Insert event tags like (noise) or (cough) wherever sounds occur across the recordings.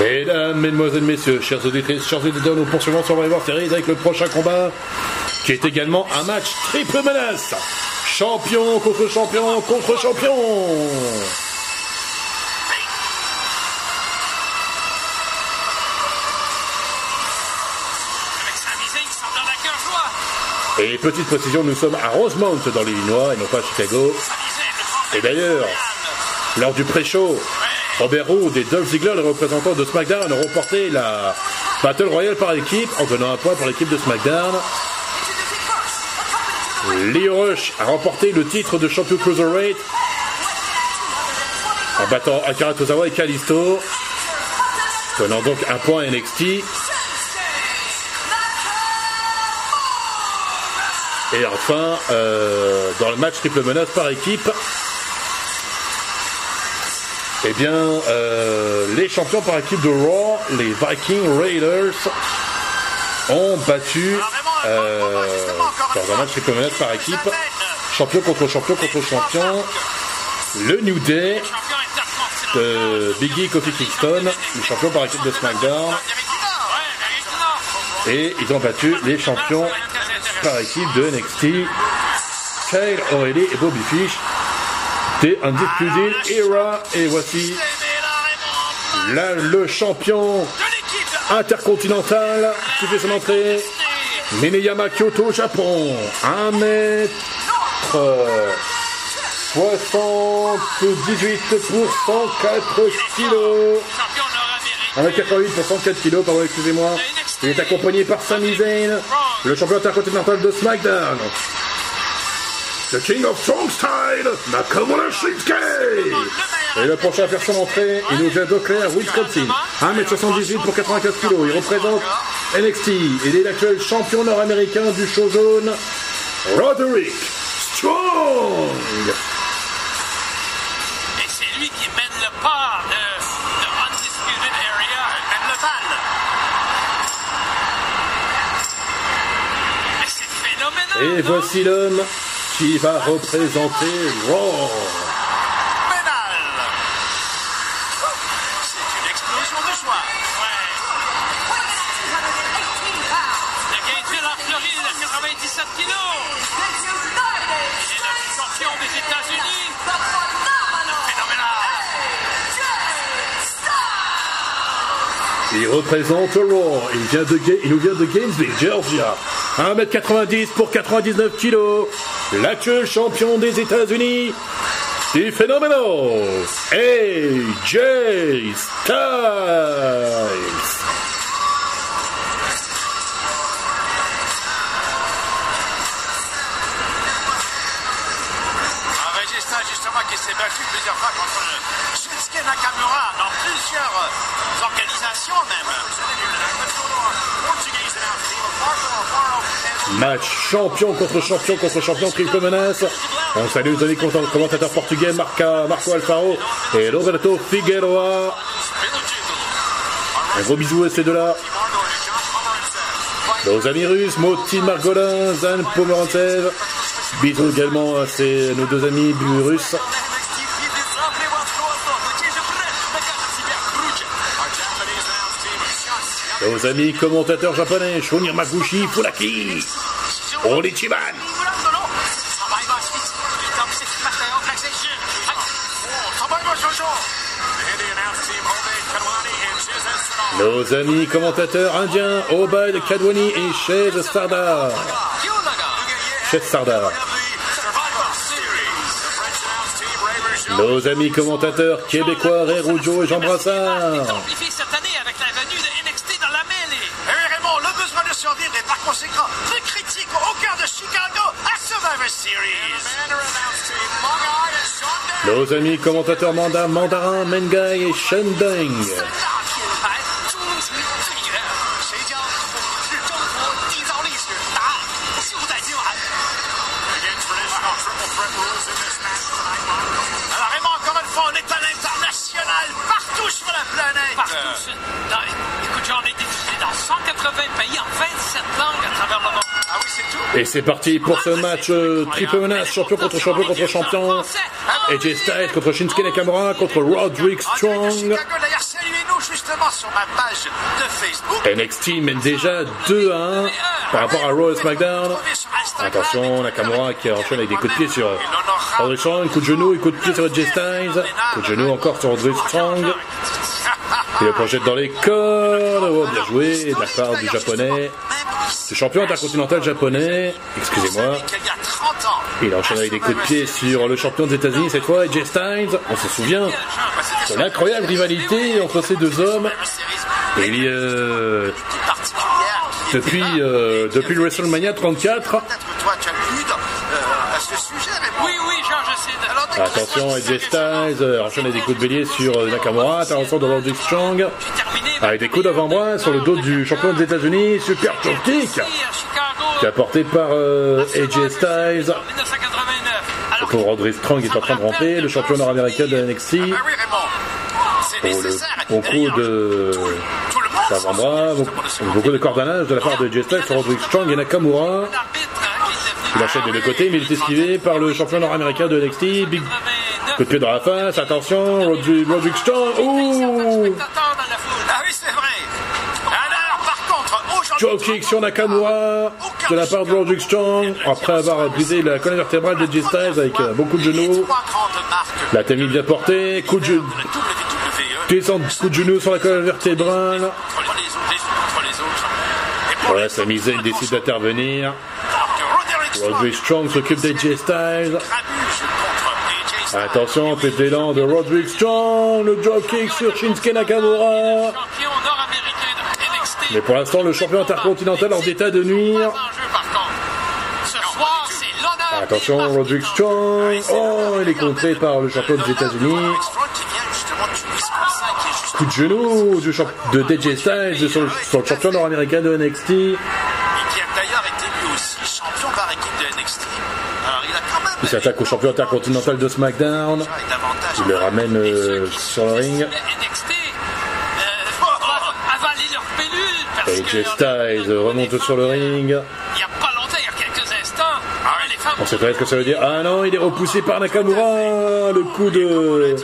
Mesdames, Mesdemoiselles, Messieurs, chers auditrices, chers auditeurs, nous poursuivons Survivor Series avec le prochain combat qui est également un match triple menace. Champion contre champion contre champion. Et petite précision, nous sommes à Rosemount dans l'Illinois et non pas à Chicago. Et d'ailleurs, lors du pré-show, Robert Roode et Dolph Ziggler, les représentants de SmackDown, ont remporté la Battle Royale par équipe en donnant un point pour l'équipe de SmackDown. Leo Rush a remporté le titre de champion Cruiserweight en battant Akira Tozawa et Kalisto, donnant donc un point NXT. Et enfin, euh, dans le match triple menace par équipe, eh bien, euh, les champions par équipe de Raw, les Viking Raiders, ont battu euh, dans un match menace par équipe, champion contre champion contre champion, le New Day de Biggie Kofi Kingston, les champions par équipe de SmackDown, et ils ont battu les champions par équipe de NXT, Kyle O'Reilly et Bobby Fish, des Undisputed Era. Et voici là, le champion intercontinental qui fait son entrée, Mineyama Kyoto, Japon, 1 mètre 78 pour 104 kilos. champion nord-américain. 1m88 pour 104 kilos, pardon, excusez-moi. Il est accompagné par Sami Zayn, le champion intercontinental de SmackDown. The King of Strong Style, Nakamura Shinsuke. Et le prochain à faire son entrée, il nous vient d'Eau-Claire, Wisconsin. 1m78 pour 95 kilos. Il représente NXT. Il est l'actuel champion nord-américain du show jaune, Roderick Strong. Et c'est lui qui mène le pas de, de Undisputed Area. Il mène le bal. Et non? voici l'homme qui va représenter Raw. Pénal. C'est une explosion de joie. Ouais. De Gainesville en Floride, à 97 kilos. Il est le champion des États-Unis. Il représente Raw. Il, vient de il nous vient de Gainesville, Georgia. 1m90 pour 99 kilos. L'actuel champion des États-Unis. C'est phénoménal. AJ Styles. Justement qui s'est battu plusieurs fois contre Shinsuke Nakamura dans plusieurs organisations même. Match champion contre champion contre champion triple menace. On salue amis commentateurs portugais Marca, Marco Alfaro et Roberto Figueroa. Un gros bisou à ces deux-là. Nos amis russes, Moti Margolin, Zan Pomerantsev. Bisous également à ces, nos deux amis russes. Nos amis commentateurs japonais, Shunir Maguchi, Fulaki, Onichiban. Nos amis commentateurs indiens, Obad Kadwani et Chez Sardar. Chez Sardar. Nos amis commentateurs québécois, Rougeau et Jean Brassard. Nos amis commentateurs mandat, Mandarin, Mengai et Shendeng. C'est parti pour ce match euh, triple menace, champion contre champion contre champion. AJ Styles contre Shinsuke Nakamura contre Roderick Strong. NXT mène déjà 2 à 1 par rapport à Raw et SmackDown. Attention, Nakamura qui enchaîne avec des coups de pied sur Roderick Strong, coup de genou et coup de pied sur Jay Styles. Coup de genou encore sur Roderick Strong. Il le projette dans les cordes. Oh, bien joué de la part du japonais. Le champion intercontinental japonais. Excusez-moi. Il enchaîne avec des coups de pied sur le champion des États-Unis cette fois, Jay Styles. On se souvient de l'incroyable rivalité entre ces deux hommes. Euh, depuis, euh, depuis le WrestleMania 34. Attention, AJ Styles euh, enchaîne des coups de bélier sur euh, Nakamura. Attention de Roderick Strong. Avec des coups d'avant-bras sur le dos du champion des États-Unis. Super kick qui est apporté par euh, AJ Styles. Pour Roderick Strong est en train de ramper. Le champion nord-américain de NXT. Pour le coup de d'avant-bras. Beaucoup de cordonnage de la part de AJ Styles sur Roderick Strong et Nakamura. Il achète de deux côtés, mais il est esquivé par le champion nord-américain de NXT. Big coup de pied dans la face. Attention, Roderick, Roderick Strong. Ouh Joe kick sur Nakamura de la part de Roderick Strong après avoir brisé la colonne vertébrale de J-Styles avec euh, beaucoup de genoux. La Tammy bien portée, coup de genou. coup de genou sur la colonne vertébrale. Voilà, Sami Zayn décide d'intervenir. Roderick Strong s'occupe d'AJ Styles. Attention, petit élan de Roderick Strong, le drop kick sur Shinsuke Nakamura. Mais pour l'instant, le champion intercontinental en état de nuire. Attention, Roderick Strong. Oh, il est contré par le champion des États-Unis. Coup de genou du de DJ Styles sur champion nord-américain de NXT. Il s'attaque au champion intercontinental de SmackDown. Il le ramène euh, sur le ring. Jay Styles remonte sur le ring. On sait pas ce que ça veut dire. Ah non, il est repoussé par Nakamura. Le coup de.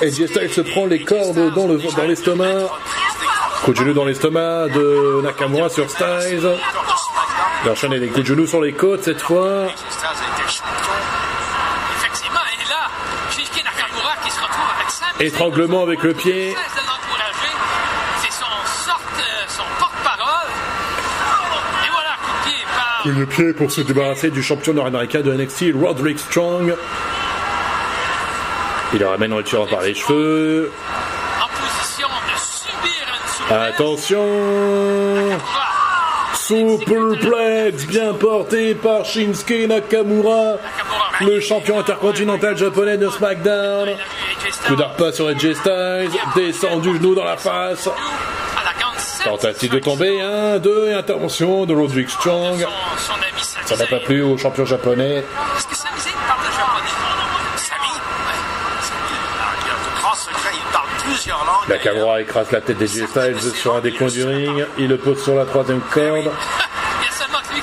Jay Styles se prend les cordes dans l'estomac. Coup de genou dans l'estomac de Nakamura sur Styles. Il enchaîne des coups de genou sur les côtes cette fois. Étranglement avec le pied. Coup de pied pour se débarrasser du champion nord-américain de NXT, Roderick Strong. Il le ramène en tirant par les cheveux. Attention Superplex bien porté par Shinsuke Nakamura, le champion intercontinental japonais de SmackDown. Coup d'arpas sur AJ Styles, descendu genou dans la face. Tentative de tomber, 1, 2, et intervention de Roderick Strong. Ça n'a pas plu au champion japonais. Nakamura écrase la tête des Styles sur un des coins du ring. Il le pose sur la troisième corde. (laughs)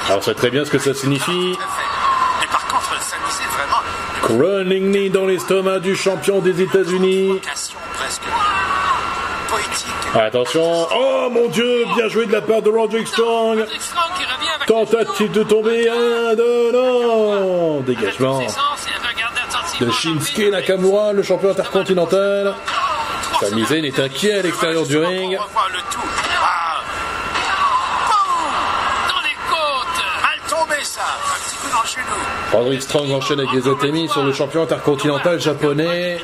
Alors, on sait très bien ce que ça signifie. Running knee dans l'estomac du champion des États-Unis. Attention. Oh mon dieu, bien joué de la part de Roderick Strong. Tentative de tomber. Un, deux, non. Dégagement de Shinsuke Nakamura, le champion intercontinental. Sami Zayn est inquiet à l'extérieur du ring. Roderick Strong enchaîne avec les Otemi sur le champion intercontinental japonais.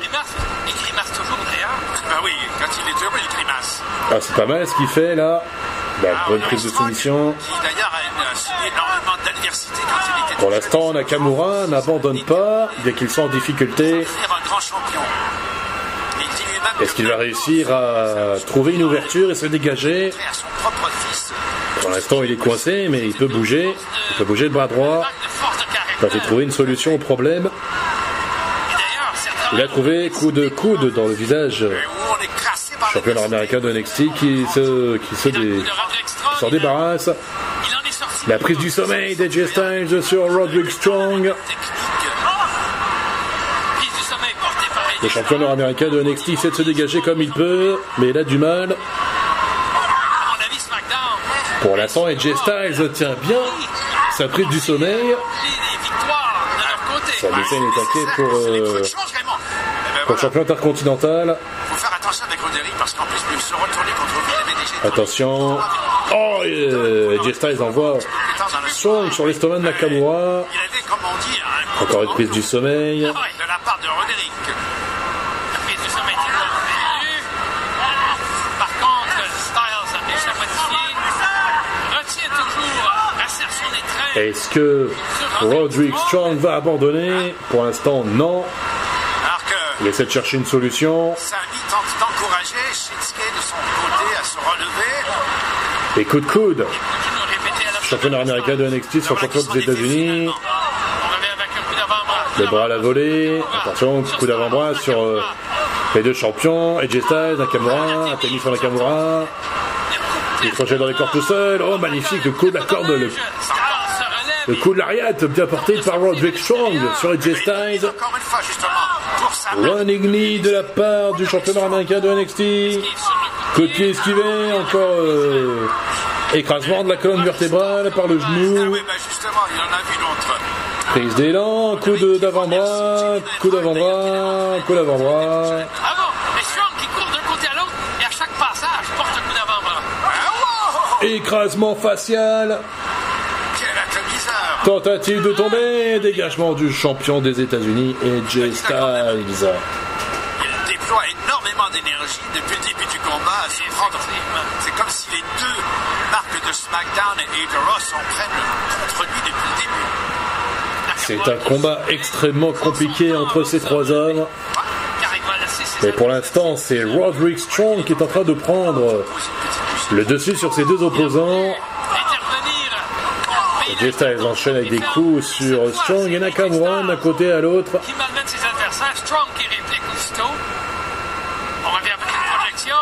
Ah, c'est pas mal ce qu'il fait là. La bonne prise de soumission. Pour l'instant, Nakamura n'abandonne pas dès qu'il sent en difficulté. Est-ce qu'il va réussir à trouver une ouverture et se dégager Pour l'instant, il est coincé, mais il peut bouger. Il peut bouger le bras droit. Il va trouver une solution au problème. Il a trouvé coup de coude dans le visage champion nord-américain de NXT qui se, qui se s'en débarrasse. La prise du sommeil d'AJ Styles sur Roderick Strong. Le champion nord-américain de NXT essaie de se dégager comme il peut, mais il a du mal. Pour l'instant, AJ Styles tient bien sa prise du sommeil. Les taqué pour, C'est des euh, Raymond. Eh ben pour le voilà. champion intercontinental. Faut faire attention avec Roderick parce qu'en plus, il peut se retourner contre vous, le BDG. Attention. Oh, euh, AJ Styles envoie Strong sur l'estomac de Nakamura. Encore une prise du sommeil. Ouais, de la part de Roderick. La prise du sommeil. Par contre, Styles à toujours. Est-ce que Roderick Strong va abandonner Pour l'instant, non. Il essaie de chercher une solution. Sami tente d'encourager Shinsuke de son côté à se relever. Et coup de coude. Championnat américain de NXT sur champion des États-Unis. Le bras à la volée. Attention, coup d'avant-bras sur euh, les deux champions. AJ Styles, Nakamura. Un tennis sur Nakamura. Il projette dans les corps tout seul. Oh, magnifique. Le coup de la corde. Le, le coup de l'ariate bien porté par Roderick Strong sur AJ Styles. Running knee de la part du championnat américain de NXT. De pied esquivé. Encore euh, écrasement de la colonne vertébrale par le Ah genou. oui, bah justement, il en a vu d'autres. Prise d'élan, coup d'avant-bras, coup d'avant-bras, coup d'avant-bras. Bravo! Mais Strong qui court d'un côté à l'autre et à chaque passage porte un coup d'avant-bras. Ah, wow! Écrasement facial! Tentative de tomber, dégagement du champion des États-Unis, AJ Styles. Il déploie énormément d'énergie depuis le début du combat à se prendre. C'est comme si les deux marques de SmackDown et de Raw s'en prennent contre lui depuis le début. C'est un combat extrêmement compliqué entre ces trois hommes. Mais pour l'instant, c'est Roderick Strong qui est en train de prendre le dessus sur ses deux opposants. Intervenir. AJ Styles enchaîne avec des coups sur Strong et Nakamura d'un côté à l'autre. Qui malmène ses adversaires. Strong qui réplique aussitôt. On revient avec une projection.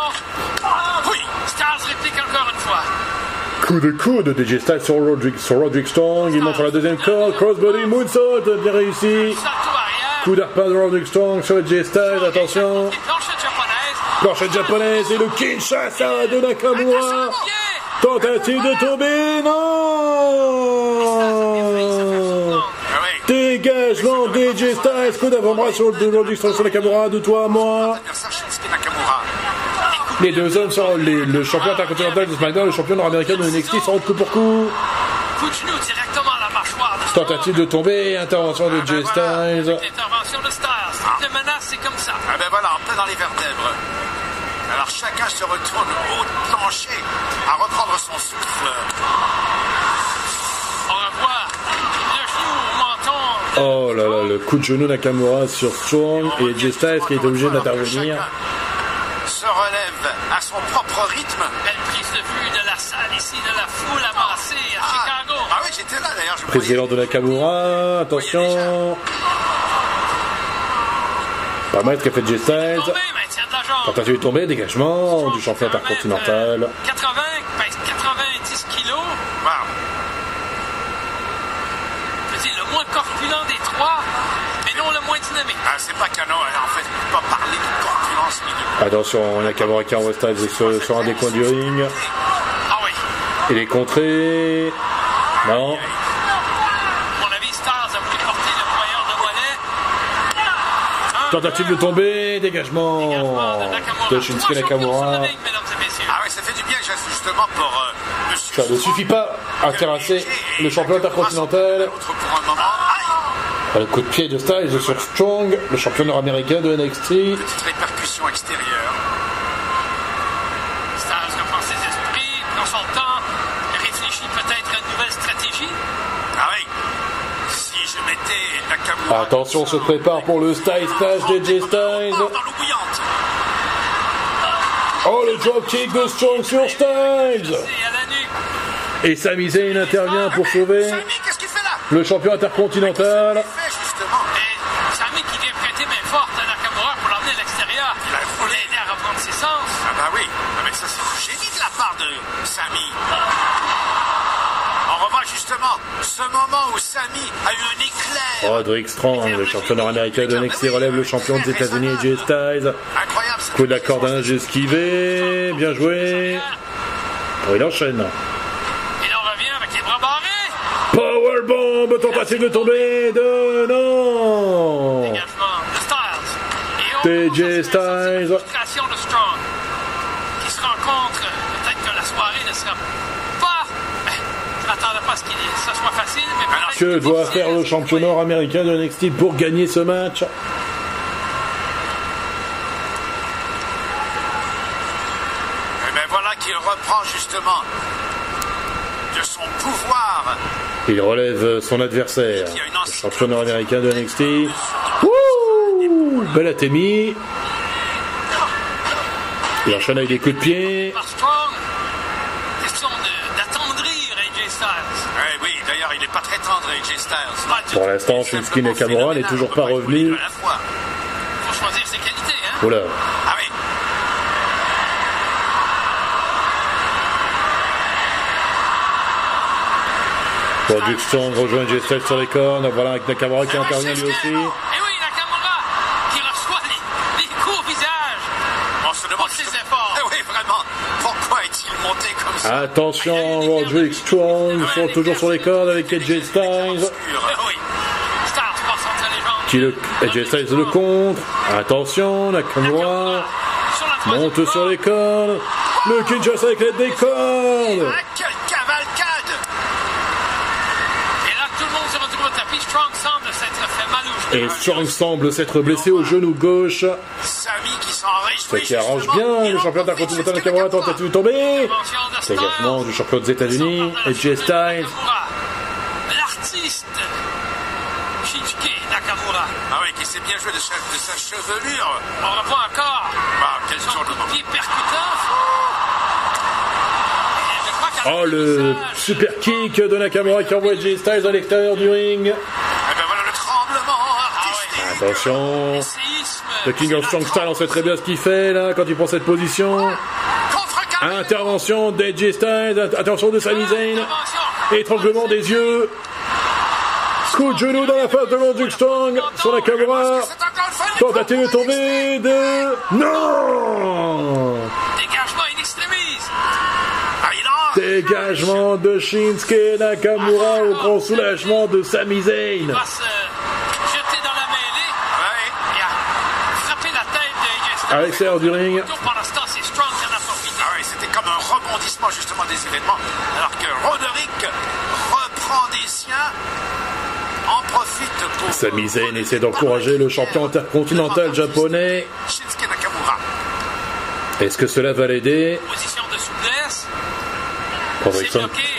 Oui, Stars réplique encore une fois. Coup de coude de AJ Styles sur Roderick, sur Roderick Strong. Il monte sur la deuxième corde. Crossbody moonsault, bien réussi. Coup d'arpin de Roderick Strong sur AJ Styles, attention. Planchette japonaise. Et le Kinshasa de Nakamura. Tentative de tomber, non Ah oui. Dégagement d'AJ Styles, coup d'avant-bras sur le Strong sur Nakamura, de toi à moi. Les deux hommes sont les- le champion intercontinental de SmackDown, le champion nord-américain de NXT sont coup pour coup. La Tentative de tomber, intervention de AJ Styles. L'intervention de. Toutes les menaces, c'est comme ça. Ah ben voilà, en plein dans les vertèbres. Alors chacun se retourne au plancher à reprendre son souffle. On revoit le genou au menton. Oh là là, le coup de genou Nakamura sur Strong et AJ Styles qui est obligé d'intervenir. Se relève à son propre rythme. Belle prise de vue de la salle ici, de la foule amassée à Chicago. Ah oui, j'étais là d'ailleurs. Je Prise d'élan de Nakamura, attention. Pas mal ce qu'a fait AJ Styles. Tombé, de jambe. Tentative de tomber, dégagement du champion intercontinental. 80, Attention, Nakamura qui envoie Styles sur, sur un des coins du ring. Il est contré. Non. Le Tentative de tomber, dégagement de Shinsuke Nakamura. le. Ah oui, ça fait du bien, justement, pour euh. Ça ne suffit pas à terrasser le champion intercontinental. Un coup de pied de Styles sur Strong, le champion nord-américain de NXT. Petite répercussion extérieure. Stars reprend ses esprits, prend son temps, réfléchit peut-être à une nouvelle stratégie. Ah oui. Si je mettais Attention, se prépare pour le Style Splash d'AJ Styles. dans l'eau bouillante. Oh, le dropkick de Strong sur Styles. Et Sami Zayn intervient pour sauver Sami, qu'est-ce qu'il fait là le champion intercontinental. fait justement. Et Sami qui vient prêter main forte à Nakamura pour l'emmener à l'extérieur. Il a pour l'aider à reprendre ses sens. Ah bah oui, ah, mais ça c'est du génie de la part de Sami. On revoit justement justement ce moment où Roderick Strong, le champion nord-américain de NXT, relève le champion des États-Unis, AJ Styles. Coup de la corde à esquivé, bien joué. Oh, il enchaîne. Powerbomb, tentative de tomber de non. TJ Styles. Qui se rencontre. Peut-être que la soirée ne sera pas. Je m'attendais pas à ce qu'il ça soit facile, mais peut-être Que doit faire le champion nord-américain de NXT pour gagner ce match Et ben voilà qu'il reprend justement de son pouvoir. Il relève son adversaire, le champion nord-américain de NXT. Wouh Belatémie. Il enchaîne avec des coups de pied. Par Strong. Question de- d'attendrir AJ Styles. Oui, oui, d'ailleurs, il n'est pas très tendre, AJ Styles. Pas du Pour l'instant, Shinsuke simplement Nakamura n'est toujours pas revenu. Faut rejoint AJ Styles sur les cornes. Voilà avec Nakamura qui intervient lui aussi. qu'il est, bon. Eh oui, Nakamura, qui reçoit les, les coups au visage. On se demande ses efforts. Eh oui, vraiment. Pourquoi est-il monté comme ça Attention, Roderick Strong sont toujours sur les cordes avec AJ Styles. Les. Qui le, AJ Styles le contre. Attention, Nakamura la troisième monte sur les cordes. Le Kinshasa avec l'aide des cordes. Ah, quelle cavalcade Et là, tout le monde se retrouve au tapis. Strong semble s'être fait mal au genou. Et Strong semble s'être blessé au genou gauche. Qui Ce qui arrange bien le champion intercontinental Nakamura Nakamura. tentative de tomber? De Styles. Dégagement du champion des États-Unis, AJ Styles. L'artiste Shinsuke Nakamura. Ah oui, qui s'est bien joué de sa, de sa chevelure. On revoit encore. quel son coup de pied percutant. Et Oh le super kick de Nakamura qui envoie AJ Styles à l'extérieur du ring. Attention. Le King of Strong Style, on sait très bien ce qu'il fait là quand il prend cette position. Intervention d'AJ Styles. Attention de Sami Zayn. Étranglement des yeux. Coup de genou dans la face de Roderick Strong sur Nakamura. Tentative de tomber de... Non Dégagement in extremis. Ah. Dégagement de Shinsuke Nakamura au grand soulagement de Sami Zayn. va se jeter dans la mêlée et a frappé la tête de AJ Styles. À l'extérieur du ring. Donc, ce temps, c'est Strong qui en a profité. Ah oui, c'était comme un rebondissement justement des événements, alors que Roderick reprend des siens, en profite pour... Sami Zayn essaie d'encourager le champion intercontinental japonais. Shinsuke Nakamura. Est-ce que cela va l'aider? Position de souplesse.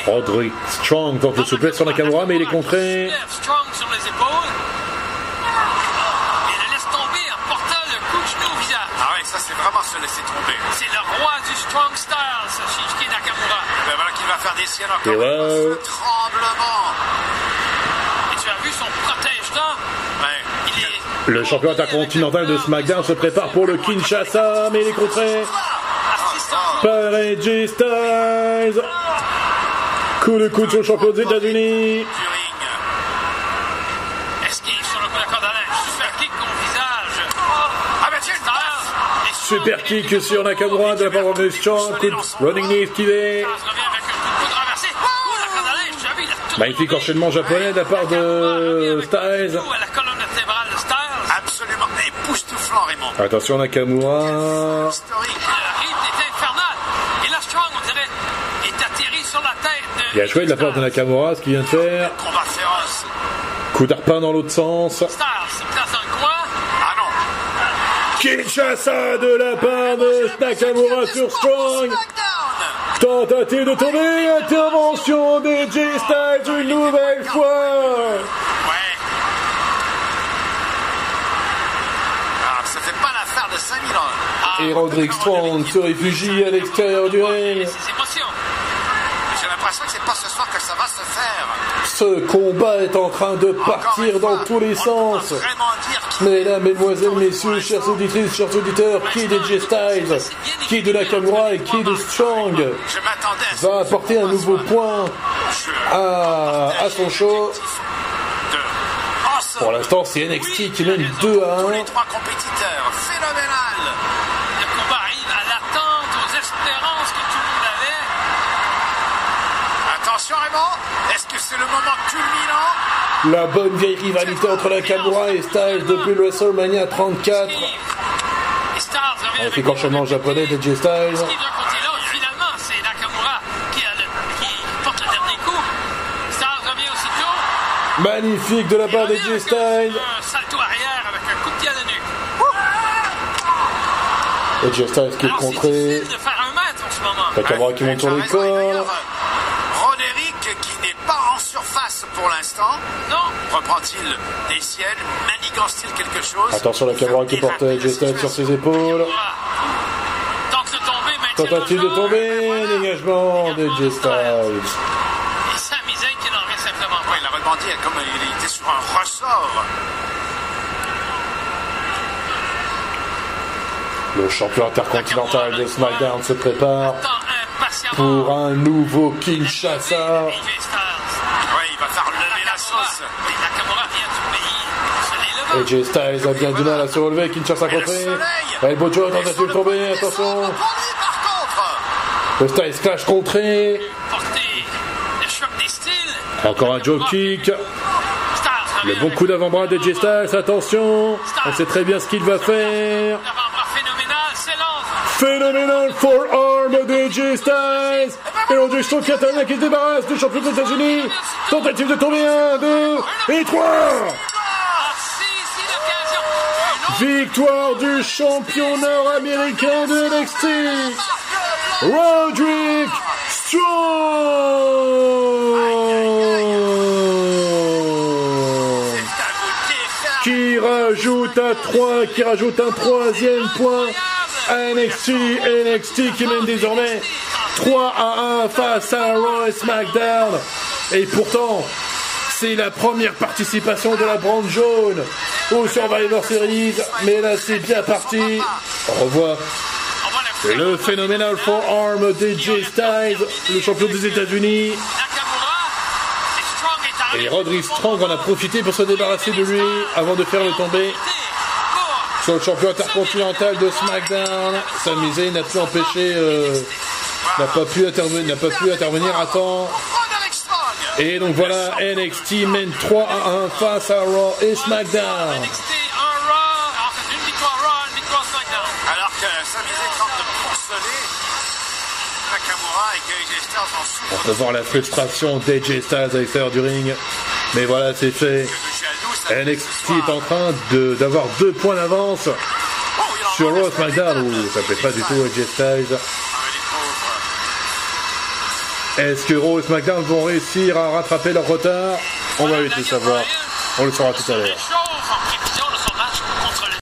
Roderick Strong, tente le souplesse sur Nakamura, mais il est contré. Strong sur les épaules. Et le laisse tomber en portant le coup de genou au visage. Ah oui, ça c'est vraiment se laisser tomber. C'est le roi du Strong Style, ce Shinsuke Nakamura. Ben voilà qu'il va faire des siennes encore. Et wow. Tremblement. Et tu as vu son protège-dents? Ben, il est... Le champion intercontinental de SmackDown se prépare pour le Kinshasa, mais il est contré par AJ Styles. Coup de coude sur le champion des États-Unis. Super kick sur Nakamura de la part de Strong. Coup de running knee esquivé. Styles revient avec un coup de coude renversé. Oh, Magnifique enchaînement japonais de la part de Styles. Absolument. Époustouflant, Raymond. Attention Nakamura. Tête de... Bien joué de la part de Nakamura, ce qu'il vient de faire. Coup d'arpin dans l'autre sens. Kinshasa de la part de Nakamura sur Strong. Tentative de tomber. Intervention de J Styles une nouvelle fois. Ouais. Ah, ça fait pas l'affaire de 5000 ans. Ah, Et Roderick Strong se réfugie à l'extérieur du ring. Que ce soir que ça va se faire. Ce combat est en train de partir dans tous les sens. Mesdames, Mesdemoiselles, Messieurs, chers auditrices, chers auditeurs, qui de J Styles, qui de Nakamura et qui de Strong va apporter un nouveau point à, à son show. Pour l'instant, c'est NXT qui mène 2 à 1. C'est le moment culminant La bonne vieille rivalité entre Nakamura et Styles depuis le WrestleMania 34. Steve. Et Styles revient Avec l'écorchement japonais de J Styles. Magnifique de la part de J Styles. Et J Styles qui est contré. Nakamura qui monte sur les Tu Reprend-il des sièges Manigance-t-il quelque chose Attention Nakamura qui porte J Styles sur ses épaules. Tente de tomber. Tentative de tomber. Dégagement de J Styles. Et Sami Zayn qui n'en simplement pas. il a rebondi comme il était sur un ressort. Le champion intercontinental de SmackDown se prépare pour un nouveau Kinshasa. AJ Styles a bien du mal à se relever. Kinshasa Et le contré. soleil Elbow Joe, Et tentative sur de le tomber. Attention. Le Styles clash contré. Encore un joke kick. Le bon coup d'avant-bras de J Styles. Attention. On sait très bien ce qu'il va faire. phénoménal. Forearm de J Styles. Et l'on du choc catalan qui se débarrasse du champion des États-Unis. Tentative de tomber 1, 2 et 3. Ah, si, si, l'occasion. Une autre. Victoire du champion nord-américain de NXT. Roderick Strong. Qui rajoute à 3, qui rajoute un troisième point NXT. NXT qui mène désormais 3 à 1 face à et SmackDown. Et pourtant, c'est la première participation de la brande jaune au Survivor Series. Mais là, c'est bien parti. La fouille. le phénoménal forearm Jay Styles, le champion des États-Unis. Et Roderick Strong en a profité pour se débarrasser de lui avant de faire le tomber. Sur le champion intercontinental de SmackDown, Sami Zayn n'a pu empêcher, euh, n'a pas pu intervenir à temps. Et donc voilà, NXT mène 3 à 1 face à Raw et SmackDown. NXT, un Raw. Alors, c'est une victoire Raw, une victoire SmackDown. Alors que tente de ponceler Nakamura et que AJ Styles en souffre. On peut voir la frustration d'AJ Styles à l'extérieur du ring. Mais voilà, c'est fait. NXT est en train de- d'avoir deux points d'avance Oh, sur Raw SmackDown où ça plaît pas du tout à AJ Styles. Est-ce que Raw et SmackDown vont réussir à rattraper leur retard? On va vite le savoir. On le saura tout à l'heure.